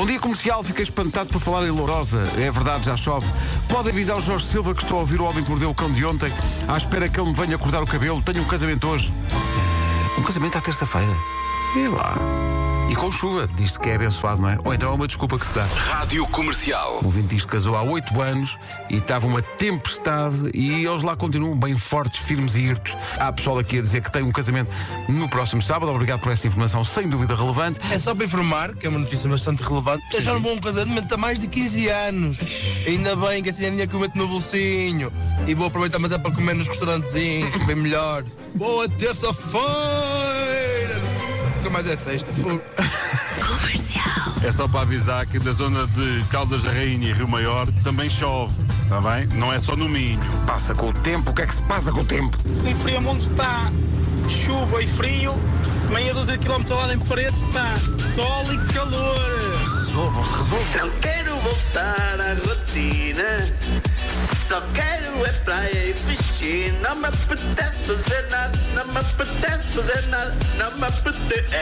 Bom dia comercial, fiquei espantado por falar em Lourosa. É verdade, já chove. Pode avisar o Jorge Silva que estou a ouvir o homem que mordeu o cão de ontem, à espera que ele me venha cortar o cabelo. Tenho um casamento hoje. Um casamento à terça-feira. E lá. E com chuva, diz-se que é abençoado, não é? Ou então é uma desculpa que se dá. Rádio Comercial. O ouvinte diz que casou há oito anos e estava uma tempestade e eles lá continuam bem fortes, firmes e hirtos. Há pessoal aqui a dizer que tem um casamento no próximo sábado. Obrigado por essa informação, sem dúvida relevante. É só para informar, que é uma notícia bastante relevante. Já a um casamento há mais de 15 anos. Ainda bem que assim é dinheiro que eu meto no bolsinho. E vou aproveitar mais é para comer nos restaurantezinhos, bem melhor. Boa terça-feira! Nunca mais é sexta. fogo. É só para avisar que da zona de Caldas da Rainha e Rio Maior também chove, está bem? Não é só no Minho. Passa com o tempo, o que é que se passa com o tempo? Se Friamonte está chuva e frio, meia dúzia de quilómetros ao lado em paredes está sol e calor. Resolvam-se, resolvam. Não quero voltar à rotina. E piscina. Não me apetece fazer nada. Não me apetece fazer nada. Não me apetece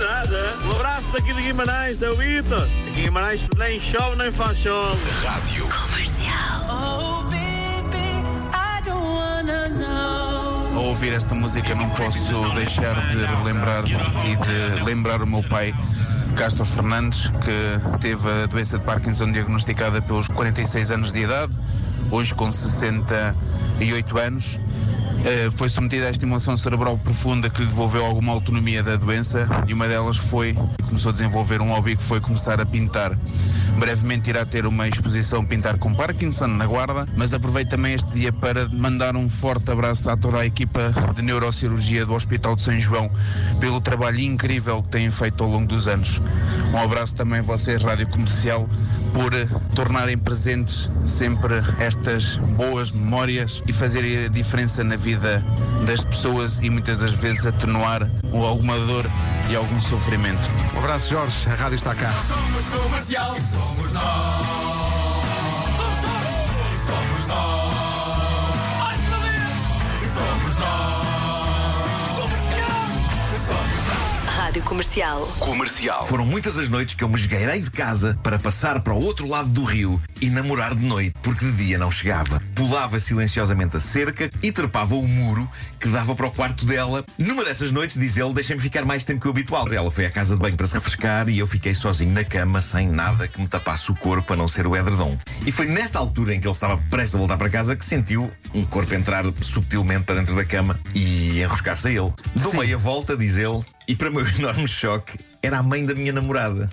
nada. Um abraço daqui de Guimarães, é o Vitor. Aqui em Guimarães nem chove nem faz sol. Rádio. Ao ouvir esta música não posso deixar de relembrar-me e de lembrar o meu pai, Castro Fernandes, que teve a doença de Parkinson diagnosticada pelos 46 anos de idade, hoje com 68 anos. Eh, foi submetido a estimulação cerebral profunda que lhe devolveu alguma autonomia da doença e uma delas foi, começou a desenvolver um hobby que foi começar a pintar. Brevemente irá ter uma exposição Pintar com Parkinson na Guarda, mas aproveito também este dia para mandar um forte abraço a toda a equipa de neurocirurgia do Hospital de São João pelo trabalho incrível que têm feito ao longo dos anos. Um abraço também a vocês, Rádio Comercial, por tornarem presentes sempre estas boas memórias e fazerem a diferença na vida das pessoas e muitas das vezes atenuar alguma dor e algum sofrimento. Um abraço, Jorge. A rádio está cá. Somos comercial. Somos nós. Rádio Comercial. Comercial. Foram muitas as noites que eu me esgueirei de casa para passar para o outro lado do rio e namorar de noite, porque de dia não chegava. Pulava silenciosamente a cerca e trepava o muro que dava para o quarto dela. Numa dessas noites, diz ele, deixei-me ficar mais tempo que o habitual. Ela foi à casa de banho para se refrescar e eu fiquei sozinho na cama, sem nada que me tapasse o corpo, a não ser o edredom. E foi nesta altura em que ele estava prestes a voltar para casa que sentiu um corpo entrar subtilmente para dentro da cama e enroscar-se a ele. Dou meia volta, diz ele, e para o meu enorme choque, era a mãe da minha namorada.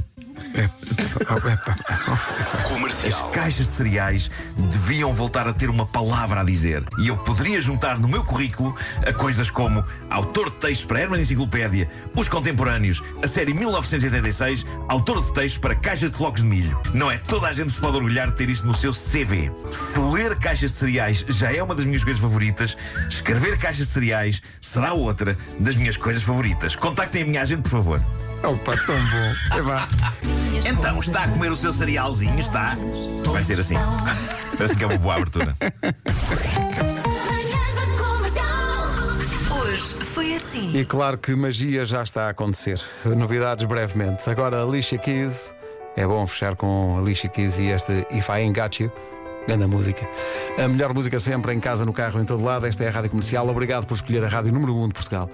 As caixas de cereais deviam voltar a ter uma palavra a dizer. E eu poderia juntar no meu currículo a coisas como autor de textos para Herman Enciclopédia, Os Contemporâneos, a série 1986, autor de textos para caixas de flocos de milho. Não é toda a gente se pode orgulhar de ter isso no seu CV. Se ler caixas de cereais já é uma das minhas coisas favoritas, escrever caixas de cereais será outra das minhas coisas favoritas. Contactem a minha agente, por favor. Opa, tão bom. É. Então, está a comer o seu cerealzinho? Está? Vai ser assim. Parece que é uma boa abertura. Hoje foi assim. E claro que magia já está a acontecer. Novidades brevemente. Agora, Alicia Keys. É bom fechar com Alicia Keys e este If I Ain't Got You. Grande música. A melhor música sempre, em casa, no carro, em todo lado. Esta é a Rádio Comercial. Obrigado por escolher a Rádio número 1 de Portugal.